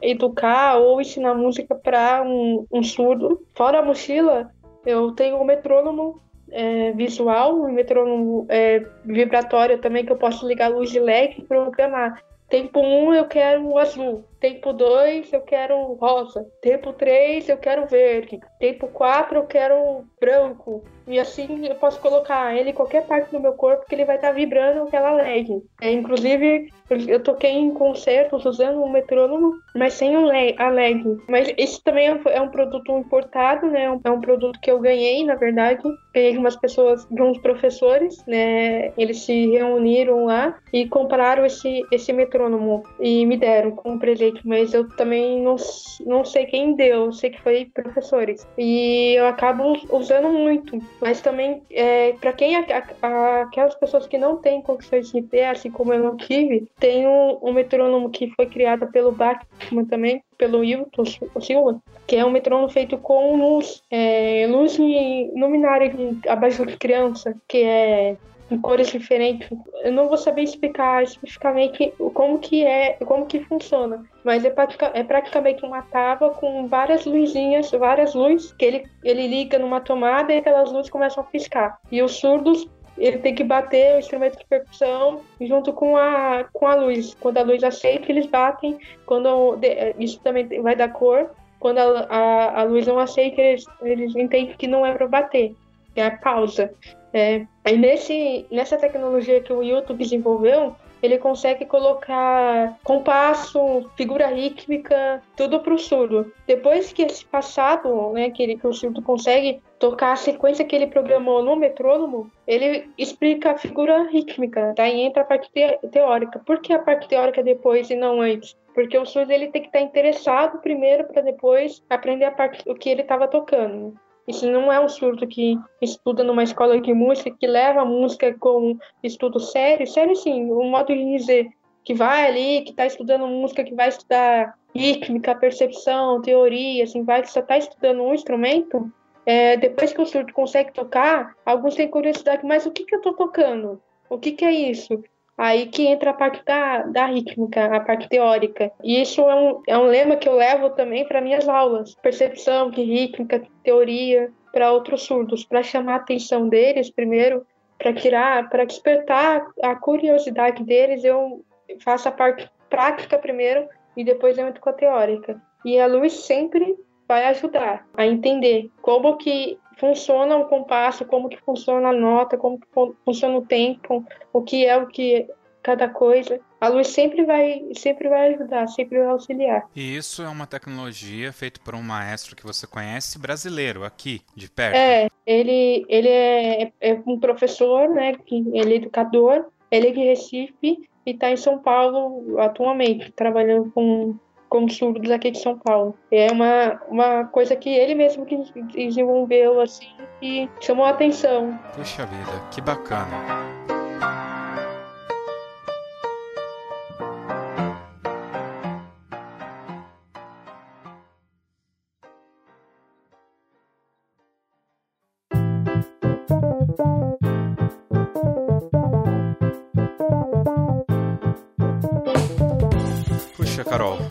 educar ou ensinar música para um, um surdo. Fora a mochila, eu tenho o metrônomo é, visual, um metrônomo é, vibratório também, que eu posso ligar luz de LED e programar. Tempo 1 um, eu quero azul, tempo 2 eu quero rosa, tempo 3 eu quero verde, tempo 4 eu quero branco, e assim eu posso colocar ele em qualquer parte do meu corpo que ele vai estar tá vibrando aquela LED. É, inclusive, eu toquei em concertos usando um metrônomo, mas sem a LED. Mas esse também é um produto importado, né? É um produto que eu ganhei, na verdade. Ganhei de umas pessoas, de uns professores, né? Eles se reuniram lá e compraram esse, esse metrônomo e me deram como presente. Mas eu também não, não sei quem deu, sei que foi professores. E eu acabo usando muito. Mas também, é, para quem aquelas pessoas que não têm condições de ter, assim como eu não tive, tem um, um metrônomo que foi criado pelo Bachmann também, pelo Hilton Silva, que é um metrônomo feito com luz, é, luz luminária abaixo de criança, que é em cores diferentes. Eu não vou saber explicar especificamente como que é, como que funciona, mas é, é praticamente uma tábua com várias luzinhas, várias luzes que ele, ele liga numa tomada e aquelas luzes começam a piscar. E os surdos ele tem que bater o instrumento de percussão junto com a, com a luz. Quando a luz aceita, eles batem. Quando isso também vai dar cor. Quando a, a, a luz não aceita, eles, eles entendem que não é para bater. É a pausa. É, aí nesse, nessa tecnologia que o YouTube desenvolveu, ele consegue colocar compasso, figura rítmica, tudo para o surdo. Depois que esse passado, né, que, ele, que o surdo consegue tocar a sequência que ele programou no metrônomo, ele explica a figura rítmica, daí entra a parte te teórica. Por que a parte teórica depois e não antes? Porque o surdo ele tem que estar interessado primeiro para depois aprender a parte o que ele estava tocando. Isso não é um surdo que estuda numa escola de música, que leva a música como estudo sério, sério sim, um modo de dizer, que vai ali, que está estudando música, que vai estudar rítmica, percepção, teoria, assim, vai só está estudando um instrumento, é, depois que o surdo consegue tocar, alguns têm curiosidade, mas o que, que eu estou tocando? O que, que é isso? Aí que entra a parte da, da rítmica, a parte teórica. E isso é um, é um lema que eu levo também para minhas aulas. Percepção de rítmica, teoria, para outros surdos, para chamar a atenção deles primeiro, para tirar, para despertar a curiosidade deles, eu faço a parte prática primeiro e depois eu entro com a teórica. E a luz sempre vai ajudar a entender como que funciona o compasso, como que funciona a nota, como que funciona o tempo, o que é o que cada coisa. A luz sempre vai, sempre vai ajudar, sempre vai auxiliar. E isso é uma tecnologia feita por um maestro que você conhece brasileiro aqui, de perto. É, ele, ele é, é um professor, né? Que ele é educador. Ele é de Recife e está em São Paulo atualmente, trabalhando com com surdos aqui de São Paulo. É uma, uma coisa que ele mesmo que desenvolveu assim e chamou a atenção. Puxa vida, que bacana.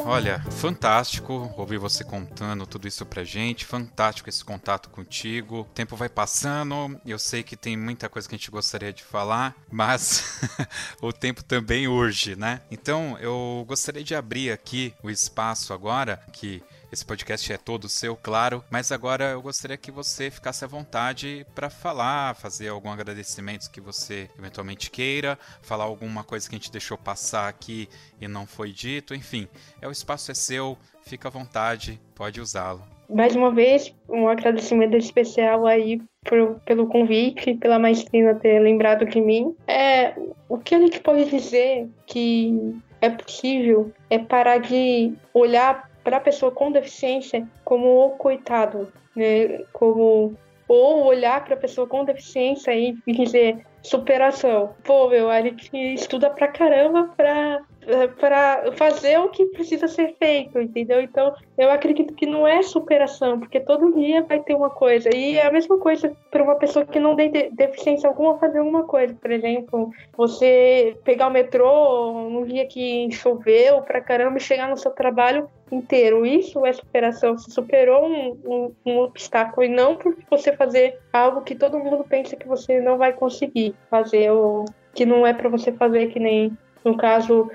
Olha, fantástico ouvir você contando tudo isso pra gente, fantástico esse contato contigo. O tempo vai passando, eu sei que tem muita coisa que a gente gostaria de falar, mas o tempo também urge, né? Então eu gostaria de abrir aqui o espaço agora que esse podcast é todo seu, claro, mas agora eu gostaria que você ficasse à vontade para falar, fazer algum agradecimento que você eventualmente queira, falar alguma coisa que a gente deixou passar aqui e não foi dito, enfim, é o espaço é seu, fica à vontade, pode usá-lo. Mais uma vez, um agradecimento especial aí por, pelo convite, pela maestrina ter lembrado de mim. É, o que a gente pode dizer que é possível é parar de olhar para a pessoa com deficiência como o coitado, né? Como ou olhar para a pessoa com deficiência e dizer superação. Pô, meu, a gente estuda pra caramba pra para fazer o que precisa ser feito, entendeu? Então, eu acredito que não é superação, porque todo dia vai ter uma coisa. E é a mesma coisa para uma pessoa que não tem deficiência alguma fazer alguma coisa. Por exemplo, você pegar o metrô num dia que choveu pra caramba e chegar no seu trabalho inteiro. Isso é superação. Você superou um, um, um obstáculo e não por você fazer algo que todo mundo pensa que você não vai conseguir fazer ou que não é para você fazer que nem no caso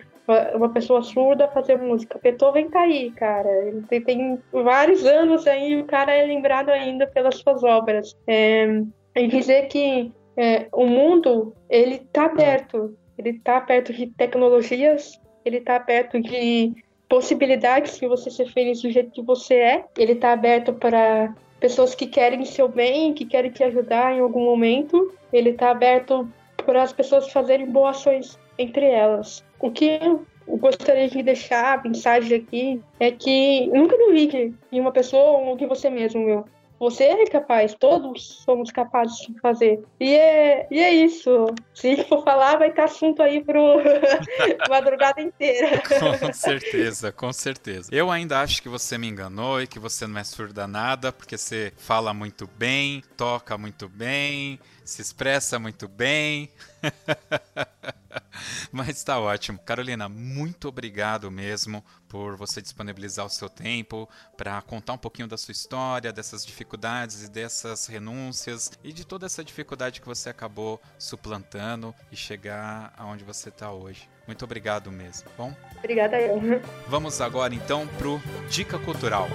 uma pessoa surda fazer música. Beethoven tá aí, cara. Ele tem, vários anos aí e o cara é lembrado ainda pelas suas obras. É, e dizer que é, o mundo, ele tá aberto. Ele tá perto de tecnologias, ele tá perto de possibilidades de você ser feliz do jeito que você é. Ele tá aberto para pessoas que querem seu bem, que querem te ajudar em algum momento. Ele tá aberto para as pessoas fazerem boas ações entre elas. O que eu gostaria de deixar a mensagem aqui é que nunca duvide de uma pessoa ou de você mesmo, meu. Você é capaz, todos somos capazes de fazer. E é, e é isso. Se for falar, vai ter assunto aí pro madrugada inteira. Com certeza, com certeza. Eu ainda acho que você me enganou e que você não é surda nada, porque você fala muito bem, toca muito bem, se expressa muito bem. Mas tá ótimo. Carolina, muito obrigado mesmo por você disponibilizar o seu tempo para contar um pouquinho da sua história, dessas dificuldades e dessas renúncias e de toda essa dificuldade que você acabou suplantando e chegar aonde você está hoje. Muito obrigado mesmo, tá bom? Obrigada eu. Vamos agora então pro Dica Cultural.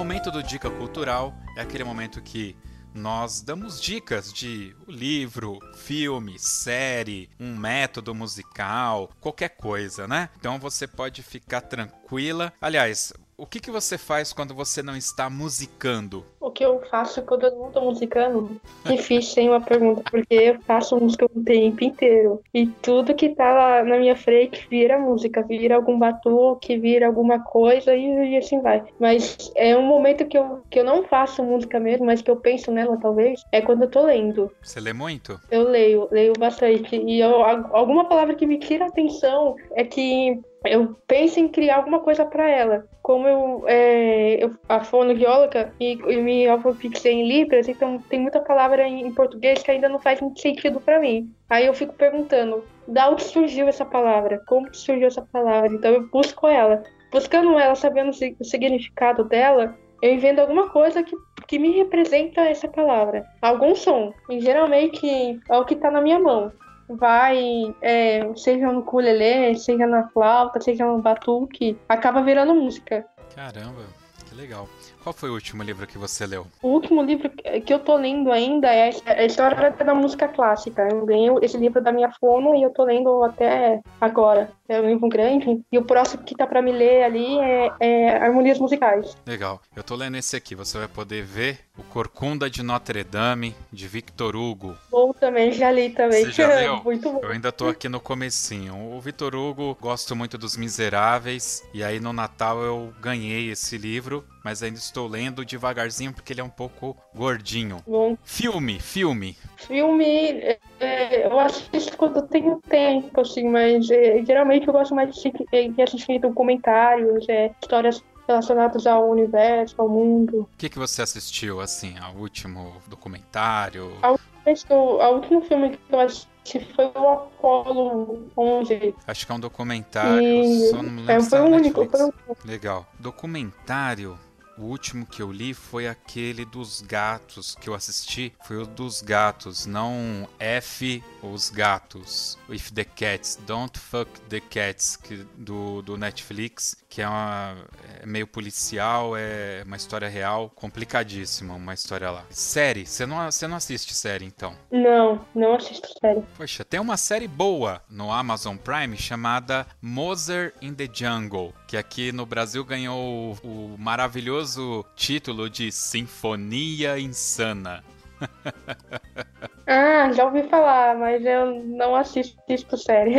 Momento do Dica Cultural é aquele momento que nós damos dicas de livro, filme, série, um método musical, qualquer coisa, né? Então você pode ficar tranquila. Aliás, o que, que você faz quando você não está musicando? O que eu faço quando eu não tô musicando? Difícil, sem uma pergunta, porque eu faço música o tempo inteiro. E tudo que tá lá na minha frente vira música, vira algum batuque, vira alguma coisa e, e assim vai. Mas é um momento que eu, que eu não faço música mesmo, mas que eu penso nela talvez, é quando eu tô lendo. Você lê muito? Eu leio, leio bastante. E eu, alguma palavra que me tira a atenção é que eu penso em criar alguma coisa para ela. Como eu, é, eu a fonoaudióloga e, e me alfabetizei em Libras, então tem muita palavra em, em português que ainda não faz muito sentido para mim. Aí eu fico perguntando, da onde surgiu essa palavra? Como surgiu essa palavra? Então eu busco ela. Buscando ela, sabendo o significado dela, eu invento alguma coisa que, que me representa essa palavra. Algum som. E geralmente é o que está na minha mão vai, é, seja no ukulele, seja na flauta, seja no batuque, acaba virando música. Caramba, que legal. Qual foi o último livro que você leu? O último livro que eu tô lendo ainda é a História da Música Clássica. Eu ganhei esse livro da minha fono e eu tô lendo até agora. É um livro grande. E o próximo que tá pra me ler ali é, é Harmonias Musicais. Legal. Eu tô lendo esse aqui. Você vai poder ver O Corcunda de Notre Dame, de Victor Hugo. Bom também, já li também. Você já leu? muito bom. Eu ainda tô aqui no comecinho. O Victor Hugo, gosto muito dos Miseráveis. E aí no Natal eu ganhei esse livro mas ainda estou lendo devagarzinho porque ele é um pouco gordinho. Bom. Filme, filme. Filme, é, é eu assisto quando eu tenho tempo, assim, mas é, geralmente eu gosto mais de, de assistir documentários, é, histórias relacionadas ao universo, ao mundo. O que, que você assistiu, assim, ao último documentário? A última, a último filme que eu assisti foi o Apollo 11. Acho que é um documentário, e... só não lembro é, foi o único, foi. Legal. Documentário, o último que eu li foi aquele dos gatos que eu assisti. Foi o dos gatos, não F os gatos. If the Cats, Don't Fuck the Cats, que, do, do Netflix, que é, uma, é meio policial, é uma história real, complicadíssima, uma história lá. Série, você não, você não assiste série então? Não, não assisto série. Poxa, tem uma série boa no Amazon Prime chamada Mother in the Jungle, que aqui no Brasil ganhou o, o maravilhoso título de Sinfonia Insana. Ah, já ouvi falar, mas eu não assisto série.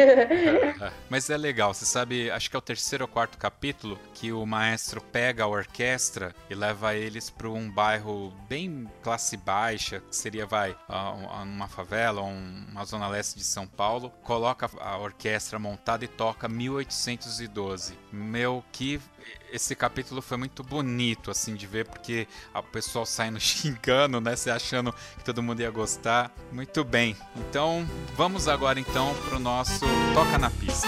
mas é legal, você sabe, acho que é o terceiro ou quarto capítulo que o maestro pega a orquestra e leva eles para um bairro bem classe baixa, que seria, vai, uma favela, uma zona leste de São Paulo, coloca a orquestra montada e toca 1812. Meu, que esse capítulo foi muito bonito, assim, de ver, porque o pessoal saindo xingando, né? Se achando que todo mundo ia gostar. Muito bem. Então, vamos agora então pro nosso Toca na Pista.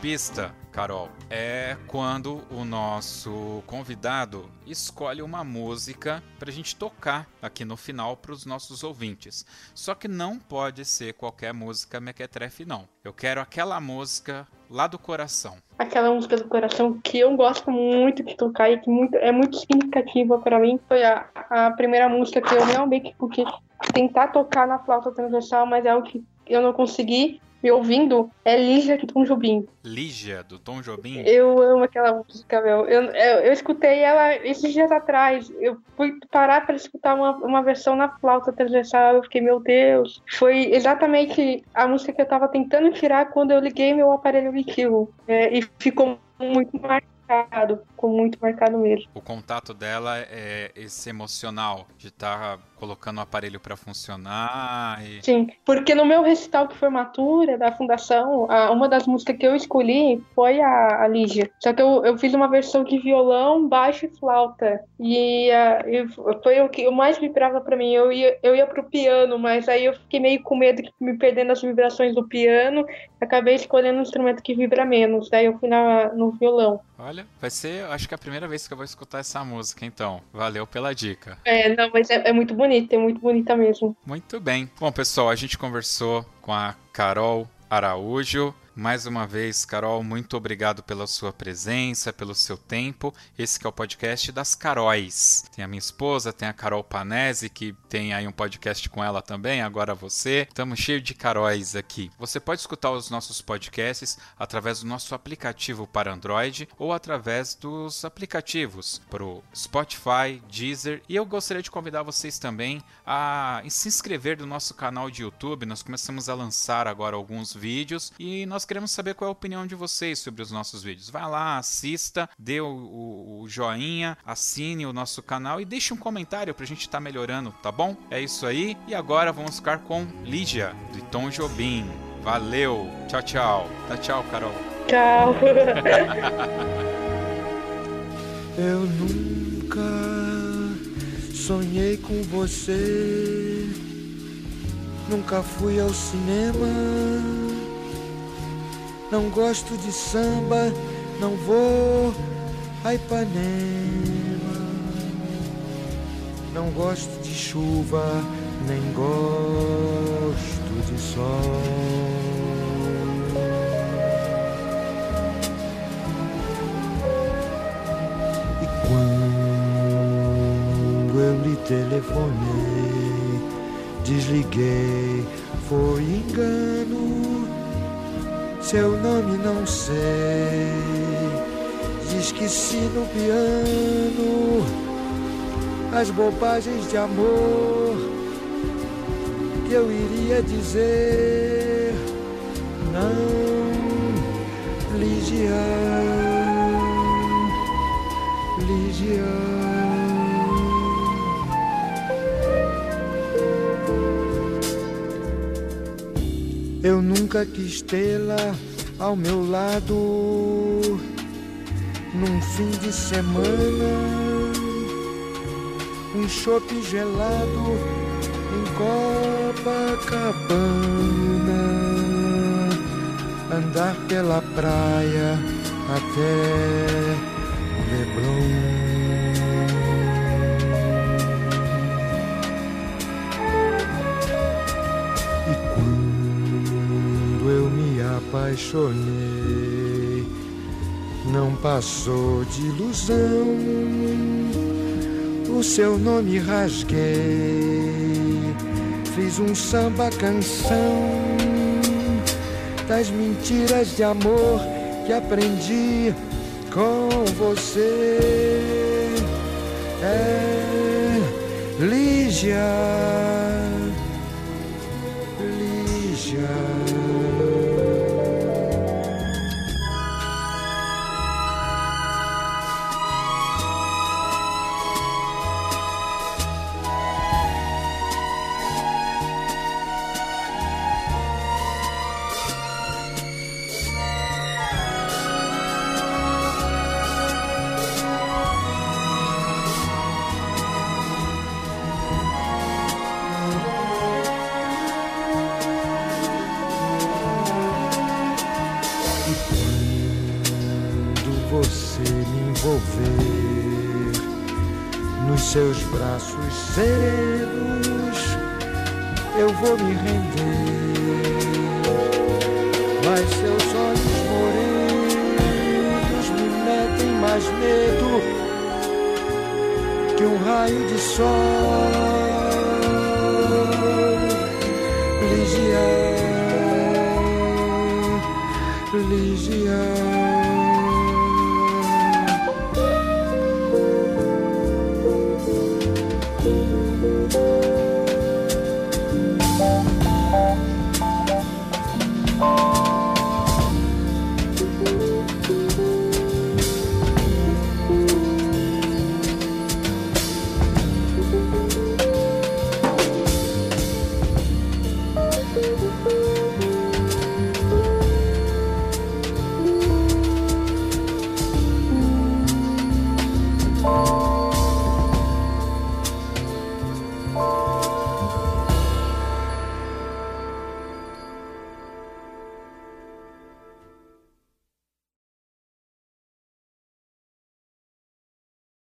Pista, Carol, é quando o nosso convidado escolhe uma música para a gente tocar aqui no final para os nossos ouvintes. Só que não pode ser qualquer música mequetrefe, não. Eu quero aquela música lá do coração. Aquela música do coração que eu gosto muito de tocar e que muito, é muito significativa para mim foi a, a primeira música que eu realmente porque tentar tocar na flauta transversal, mas é o que eu não consegui me ouvindo é Lígia do Tom Jobim. Lígia do Tom Jobim? Eu amo aquela música, meu. Eu, eu, eu, escutei ela esses dias atrás. Eu fui parar para escutar uma, uma versão na flauta transversal. Eu fiquei, meu Deus. Foi exatamente a música que eu tava tentando tirar quando eu liguei meu aparelho EQ. É, e ficou muito marcado. Ficou muito marcado mesmo. O contato dela é esse emocional de estar tá colocando o aparelho para funcionar. E... Sim, porque no meu recital de formatura da fundação, a, uma das músicas que eu escolhi foi a, a Lígia. Só que eu, eu fiz uma versão de violão, baixo e flauta. E uh, foi o que eu mais vibrava para mim. Eu ia, eu ia pro piano, mas aí eu fiquei meio com medo de me perdendo as vibrações do piano. Acabei escolhendo um instrumento que vibra menos. Daí eu fui na, no violão. Olha, vai ser, acho que é a primeira vez que eu vou escutar essa música, então. Valeu pela dica. É, não, mas é, é muito bonito bonita, é muito bonita mesmo. Muito bem. Bom, pessoal, a gente conversou com a Carol Araújo, Mais uma vez, Carol, muito obrigado pela sua presença, pelo seu tempo. Esse é o podcast das Caróis. Tem a minha esposa, tem a Carol Panese, que tem aí um podcast com ela também, agora você. Estamos cheios de Caróis aqui. Você pode escutar os nossos podcasts através do nosso aplicativo para Android ou através dos aplicativos para o Spotify, Deezer. E eu gostaria de convidar vocês também a se inscrever no nosso canal de YouTube. Nós começamos a lançar agora alguns vídeos e nós queremos saber qual é a opinião de vocês sobre os nossos vídeos. Vai lá, assista, dê o, o, o joinha, assine o nosso canal e deixe um comentário para a gente estar tá melhorando, tá bom? É isso aí. E agora vamos ficar com Lídia, de Tom Jobim. Valeu. Tchau, tchau. Tá tchau, Carol. Tchau. Eu nunca sonhei com você. Nunca fui ao cinema. Não gosto de samba, não vou a Ipanema. Não gosto de chuva, nem gosto de sol. telefonei, desliguei, foi engano. Seu nome não sei, esqueci no piano as bobagens de amor que eu iria dizer. Não, Ligia, Ligia. Eu nunca quis tê-la ao meu lado num fim de semana. Um chope gelado em Copacabana. Andar pela praia até o Leblon. Apaixonei, não passou de ilusão. O seu nome rasguei, fiz um samba canção das mentiras de amor que aprendi com você. É Lígia. Serenos eu vou me render. Mas seus olhos morenos me metem mais medo que um raio de sol.